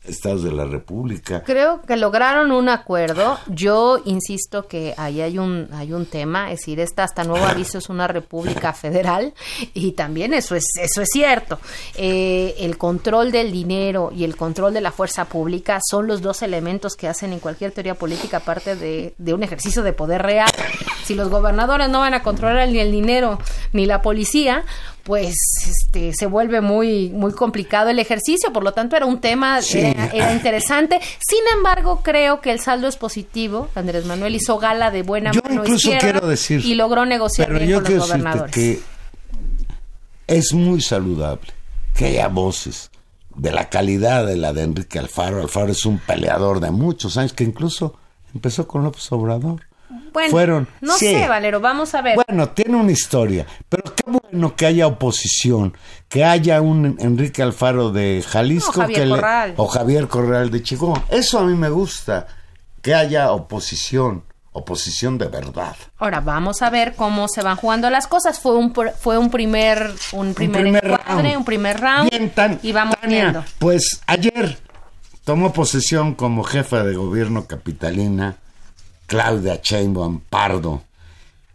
estados de la República. Creo que lograron un acuerdo. Yo insisto que ahí hay un hay un tema, es decir, esta hasta nuevo aviso es una república federal y también eso es eso es cierto. Eh, el control del dinero y el control de la fuerza pública son los dos elementos que hacen en cualquier teoría política parte de, de un ejercicio de poder real. Si los gobernadores no van a controlar ni el dinero ni la policía, pues este, se vuelve muy, muy complicado el ejercicio, por lo tanto era un tema, era, interesante. Sin embargo, creo que el saldo es positivo. Andrés Manuel hizo gala de buena yo mano incluso quiero decir, y logró negociar con los gobernadores. Que es muy saludable que haya voces de la calidad de la de Enrique Alfaro. Alfaro es un peleador de muchos años que incluso empezó con López Obrador. Bueno, Fueron, no sé, Valero, vamos a ver. Bueno, tiene una historia, pero qué bueno que haya oposición, que haya un Enrique Alfaro de Jalisco o Javier Corral de Chihuahua. Eso a mí me gusta, que haya oposición oposición de verdad. Ahora vamos a ver cómo se van jugando las cosas. Fue un fue un primer un primer, un primer round. un primer round Bien, tan, y vamos viendo. Pues ayer tomó posesión como jefa de gobierno capitalina Claudia Sheinbaum Pardo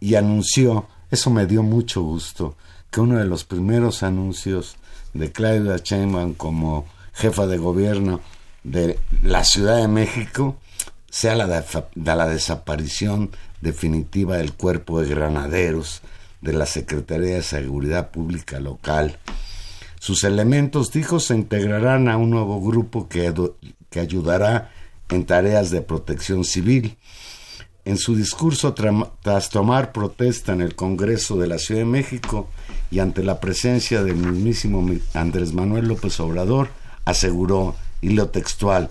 y anunció, eso me dio mucho gusto, que uno de los primeros anuncios de Claudia Sheinbaum como jefa de gobierno de la Ciudad de México sea la de, la desaparición definitiva del cuerpo de granaderos de la Secretaría de Seguridad Pública local. Sus elementos, dijo, se integrarán a un nuevo grupo que, que ayudará en tareas de protección civil en su discurso tras tomar protesta en el Congreso de la Ciudad de México y ante la presencia del mismísimo Andrés Manuel López Obrador, aseguró, y lo textual,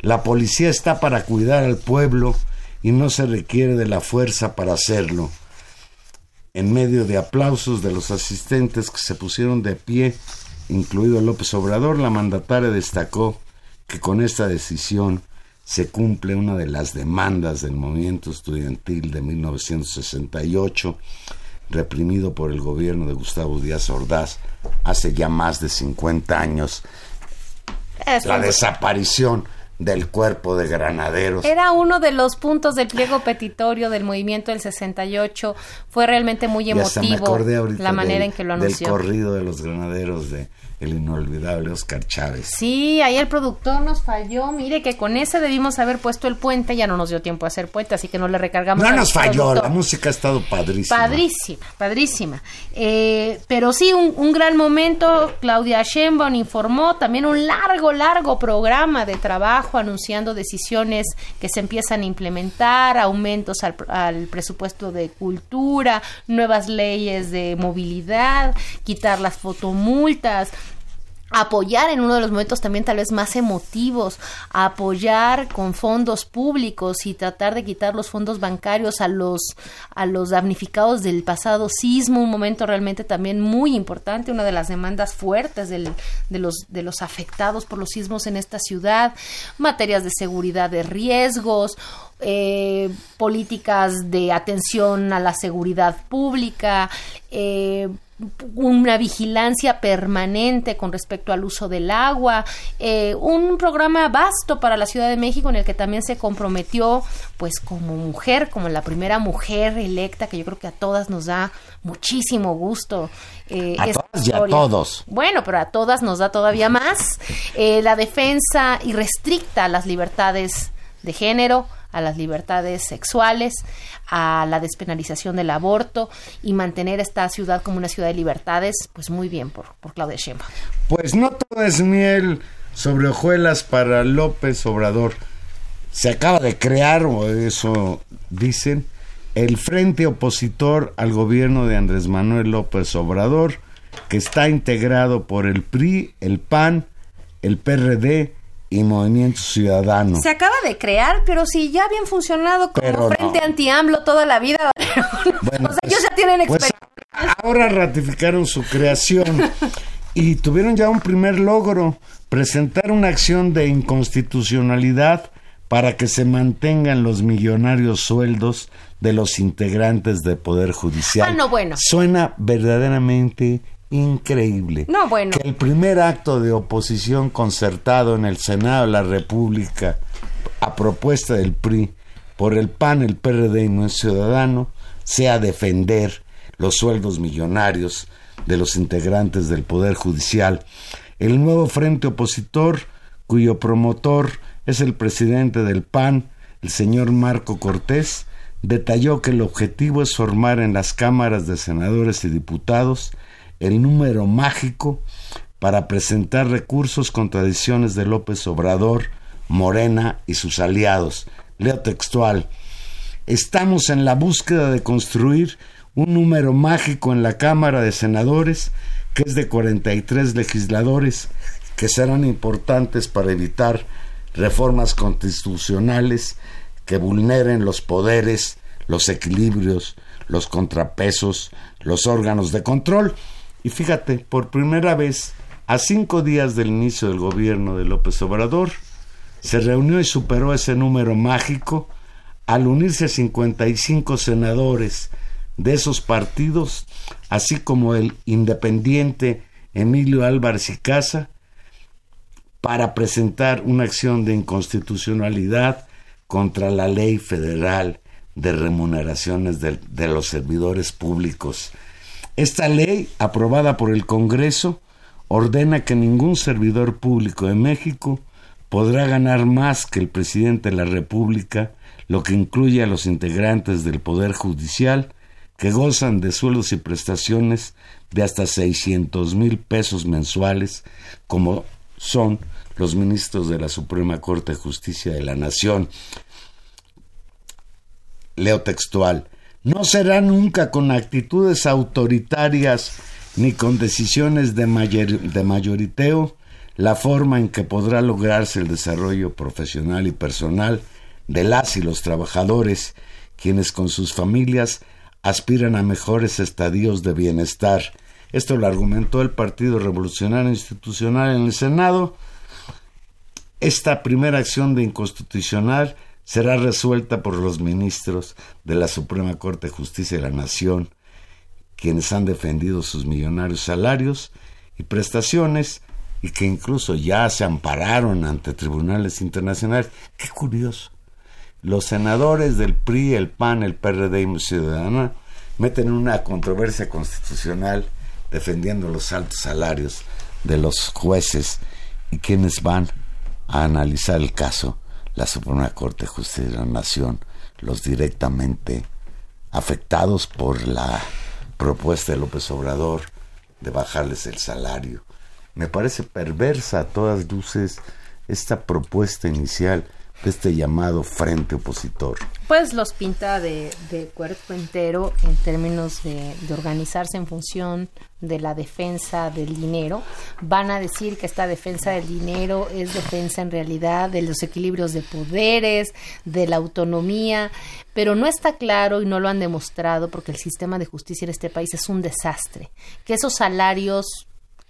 la policía está para cuidar al pueblo y no se requiere de la fuerza para hacerlo. En medio de aplausos de los asistentes que se pusieron de pie, incluido López Obrador, la mandataria destacó que con esta decisión se cumple una de las demandas del movimiento estudiantil de 1968, reprimido por el gobierno de Gustavo Díaz Ordaz hace ya más de 50 años. la desaparición del cuerpo de granaderos. Era uno de los puntos del pliego petitorio del movimiento del 68. Fue realmente muy emotivo la manera en que lo anunció. Del corrido de los granaderos de el inolvidable Oscar Chávez. Sí, ahí el productor nos falló. Mire que con ese debimos haber puesto el puente, ya no nos dio tiempo a hacer puente, así que no le recargamos. No nos falló, la música ha estado padrísima. Padrísima, padrísima. Eh, pero sí, un, gran momento. Claudia Sheinbaum informó también un largo, largo programa de trabajo anunciando decisiones que se empiezan a implementar, aumentos al, al presupuesto de cultura, nuevas leyes de movilidad, quitar las fotomultas apoyar en uno de los momentos también tal vez más emotivos, apoyar con fondos públicos y tratar de quitar los fondos bancarios a los a los damnificados del pasado sismo, un momento realmente también muy importante, una de las demandas fuertes de los de los afectados por los sismos en esta ciudad, materias de seguridad de riesgos, eh, políticas de atención a la seguridad pública, eh, una vigilancia permanente con respecto al uso del agua, eh, un programa vasto para la Ciudad de México en el que también se comprometió, pues como mujer, como la primera mujer electa, que yo creo que a todas nos da muchísimo gusto. Eh, a todas y a todos. Bueno, pero a todas nos da todavía más. Eh, la defensa irrestricta a las libertades de género, a las libertades sexuales, a la despenalización del aborto y mantener esta ciudad como una ciudad de libertades, pues muy bien por, por Claudia Sheinbaum. Pues no todo es miel sobre hojuelas para López Obrador. Se acaba de crear, o eso dicen, el frente opositor al gobierno de Andrés Manuel López Obrador, que está integrado por el PRI, el PAN, el PRD y Movimiento Ciudadano. Se acaba de crear, pero si ya habían funcionado como frente anti-AMLO toda la vida. Bueno, o sea, ellos ya tienen pues, experiencia. ahora ratificaron su creación y tuvieron ya un primer logro, presentar una acción de inconstitucionalidad para que se mantengan los millonarios sueldos de los integrantes del Poder Judicial. Ah, no, bueno. Suena verdaderamente increíble. No, bueno. Que el primer acto de oposición concertado en el Senado de la República a propuesta del PRI por el PAN, el PRD y no ciudadano sea defender los sueldos millonarios de los integrantes del Poder Judicial. El nuevo frente opositor, cuyo promotor es el presidente del PAN, el señor Marco Cortés, detalló que el objetivo es formar en las cámaras de senadores y diputados el número mágico para presentar recursos contra decisiones de López Obrador, Morena y sus aliados. Leo textual. Estamos en la búsqueda de construir un número mágico en la Cámara de Senadores, que es de 43 legisladores, que serán importantes para evitar reformas constitucionales que vulneren los poderes, los equilibrios, los contrapesos, los órganos de control. Y fíjate, por primera vez, a cinco días del inicio del gobierno de López Obrador, se reunió y superó ese número mágico al unirse a 55 senadores de esos partidos, así como el independiente Emilio Álvarez y Casa, para presentar una acción de inconstitucionalidad contra la ley federal de remuneraciones de, de los servidores públicos esta ley, aprobada por el Congreso, ordena que ningún servidor público de México podrá ganar más que el presidente de la República, lo que incluye a los integrantes del Poder Judicial, que gozan de sueldos y prestaciones de hasta 600 mil pesos mensuales, como son los ministros de la Suprema Corte de Justicia de la Nación. Leo textual. No será nunca con actitudes autoritarias ni con decisiones de, de mayoriteo la forma en que podrá lograrse el desarrollo profesional y personal de las y los trabajadores, quienes con sus familias aspiran a mejores estadios de bienestar. Esto lo argumentó el Partido Revolucionario Institucional en el Senado. Esta primera acción de inconstitucional será resuelta por los ministros de la Suprema Corte de Justicia de la Nación, quienes han defendido sus millonarios salarios y prestaciones y que incluso ya se ampararon ante tribunales internacionales. Qué curioso. Los senadores del PRI, el PAN, el PRD y Ciudadana meten una controversia constitucional defendiendo los altos salarios de los jueces y quienes van a analizar el caso la Suprema Corte de Justicia de la Nación, los directamente afectados por la propuesta de López Obrador de bajarles el salario. Me parece perversa a todas luces esta propuesta inicial este llamado frente opositor. Pues los pinta de, cuerpo entero en términos de, de, organizarse en función de la defensa del dinero. Van a decir que esta defensa del dinero es defensa en realidad de los equilibrios de poderes, de la autonomía, pero no está claro y no lo han demostrado porque el sistema de justicia en este país es un desastre, que esos salarios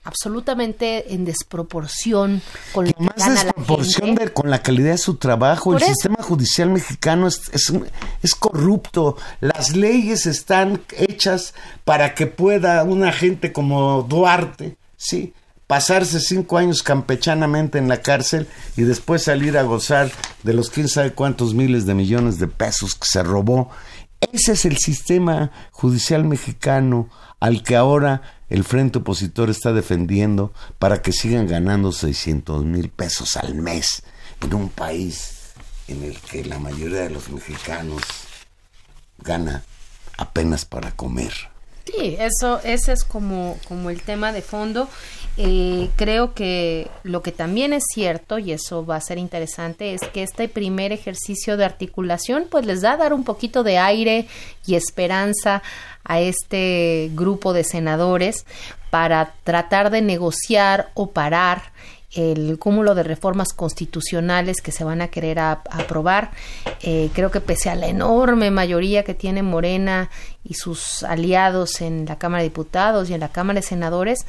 absolutamente en desproporción con más desproporción de, con la calidad de su trabajo. el sistema judicial mexicano es, es, corrupto. Las leyes están hechas para que pueda una gente como Duarte, sí, pasarse cinco años campechanamente en la cárcel y después salir a gozar de los quién sabe cuántos miles de millones de pesos que se robó. Ese es el sistema judicial mexicano al que ahora el frente opositor está defendiendo para que sigan ganando 600 mil pesos al mes en un país en el que la mayoría de los mexicanos gana apenas para comer. Sí, eso, ese es como, como el tema de fondo. Eh, creo que lo que también es cierto, y eso va a ser interesante, es que este primer ejercicio de articulación, pues les da a dar un poquito de aire y esperanza a este grupo de senadores para tratar de negociar o parar el cúmulo de reformas constitucionales que se van a querer aprobar. Eh, creo que pese a la enorme mayoría que tiene Morena y sus aliados en la Cámara de Diputados y en la Cámara de Senadores,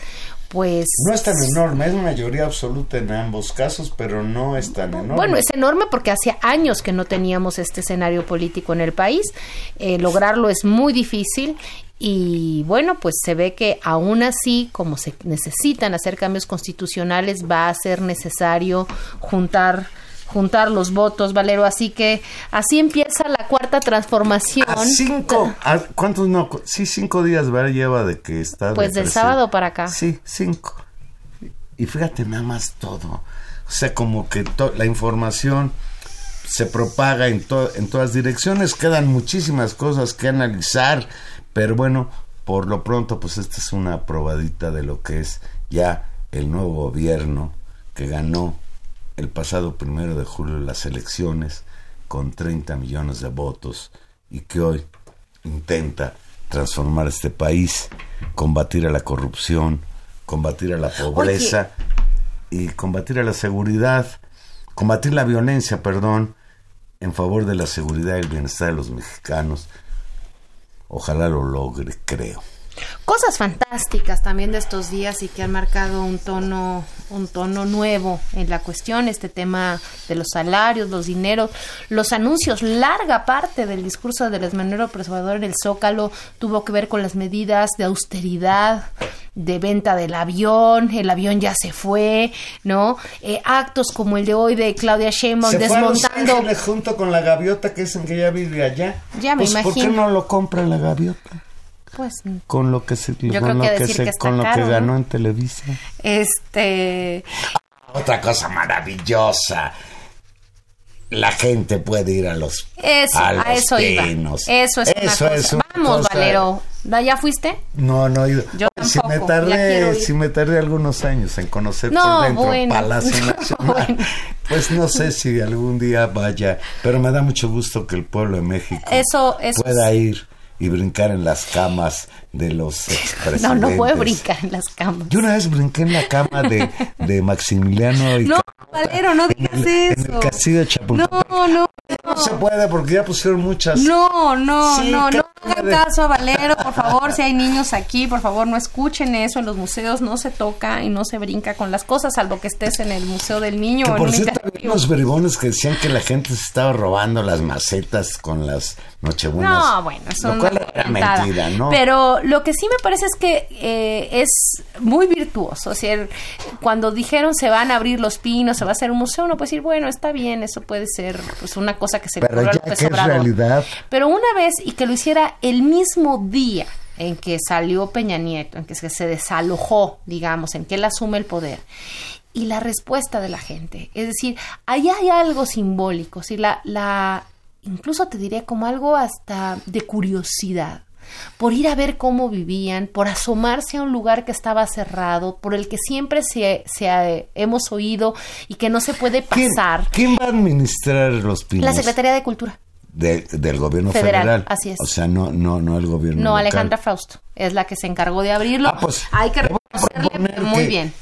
pues... No es tan enorme, es mayoría absoluta en ambos casos, pero no es tan enorme. Bueno, es enorme porque hacía años que no teníamos este escenario político en el país. Eh, lograrlo es muy difícil y bueno, pues se ve que aún así, como se necesitan hacer cambios constitucionales, va a ser necesario juntar juntar los votos, Valero. Así que así empieza la cuarta transformación. A cinco, ¿cuántos no? Sí, cinco días ¿verdad? lleva de que está. Pues del sábado para acá. Sí, cinco. Y fíjate nada más todo. O sea, como que la información se propaga en, en todas direcciones, quedan muchísimas cosas que analizar pero bueno, por lo pronto, pues esta es una probadita de lo que es ya el nuevo gobierno que ganó el pasado primero de julio las elecciones con 30 millones de votos y que hoy intenta transformar este país, combatir a la corrupción, combatir a la pobreza y combatir a la seguridad, combatir la violencia, perdón, en favor de la seguridad y el bienestar de los mexicanos, Ojalá lo logre, creo. Cosas fantásticas también de estos días y que han marcado un tono, un tono nuevo en la cuestión, este tema de los salarios, los dineros, los anuncios. Larga parte del discurso del Esmanero Preservador en el Zócalo tuvo que ver con las medidas de austeridad, de venta del avión, el avión ya se fue, ¿no? Eh, actos como el de hoy de Claudia Sheinbaum desmontando. Fue junto con la gaviota que dicen que ya vive allá. Ya me pues, ¿Por qué no lo compra la gaviota? Pues con lo que se con lo que, se, con lo que ganó en Televisa. Este otra cosa maravillosa. La gente puede ir a los eso, a, eso iba. Eso es eso una cosa. Vamos, Valero. ¿Ya fuiste? No, no he ido. Yo si me tardé, si me tardé algunos años en conocer por dentro Palacio Nacional. Pues no sé si algún día vaya, pero me da mucho gusto que el pueblo de México eso, pueda ir y brincar en las camas de los expresidentes. No, no puede brincar en las camas. Yo una vez brinqué en la cama de, de Maximiliano y No, Valero, no digas eso. En el castillo de Chapultepec. No, no, no. se puede porque ya pusieron muchas. No, no, no, no hagan caso a Valero, por favor, si hay niños aquí, por favor, no escuchen eso. En los museos no se toca y no se brinca con las cosas, salvo que estés en el Museo del Niño. Que por cierto, había unos bribones que decían que la gente se estaba robando las macetas con las nochebuenas. No, bueno, eso no era mentira, ¿no? Pero lo que sí me parece es que eh, es muy virtuoso. O sea, cuando dijeron se van a abrir los pinos, se va a hacer un museo, uno puede decir, bueno, está bien, eso puede ser pues una cosa que se Pero ya que es realidad. Pero una vez y que lo hiciera el mismo día en que salió Peña Nieto, en que se desalojó, digamos, en que él asume el poder y la respuesta de la gente. Es decir, ahí hay algo simbólico, si la, la, incluso te diré como algo hasta de curiosidad por ir a ver cómo vivían, por asomarse a un lugar que estaba cerrado, por el que siempre se, se hemos oído y que no se puede pasar. ¿Quién, va a administrar los pinos? La Secretaría de Cultura. del gobierno federal, Así es. O sea, no, no, no el gobierno. No, Alejandra Fausto es la que se encargó de abrirlo. Ah, pues, Hay que reconocerle muy bien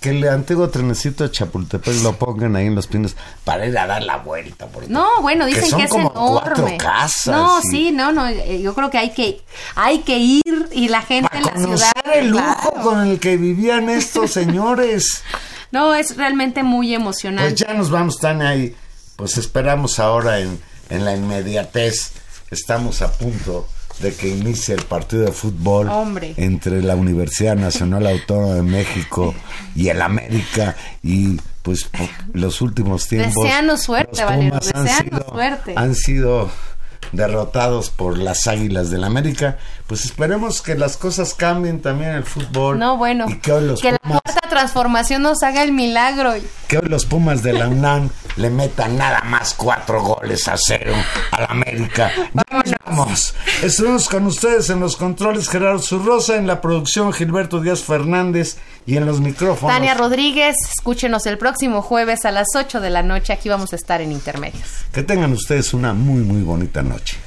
que el antiguo trenecito de Chapultepec lo pongan ahí en los pinos para ir a dar la vuelta. no, bueno, dicen que, es enorme. no, sí, no, no, eh, yo creo que hay que hay que ir y la gente en la ciudad. el lujo con el que vivían estos señores. no, es realmente muy emocionante. Pues ya nos vamos, tan ahí. Pues esperamos ahora en, en la inmediatez. Estamos a punto de que inicie el partido de fútbol entre la Universidad Nacional Autónoma de México y el América y pues los últimos tiempos deseanos suerte Valero han sido, suerte. han sido derrotados por las Águilas del América, pues esperemos que las cosas cambien también en el fútbol. No, bueno, y que, hoy los que la cuarta transformación nos haga el milagro. Que hoy los Pumas de la UNAM le meta nada más cuatro goles a cero al América. Vamos. Estuvimos con ustedes en los controles Gerardo Zurrosa, en la producción Gilberto Díaz Fernández y en los micrófonos. Tania Rodríguez, escúchenos el próximo jueves a las 8 de la noche. Aquí vamos a estar en Intermedios. Que tengan ustedes una muy, muy bonita noche.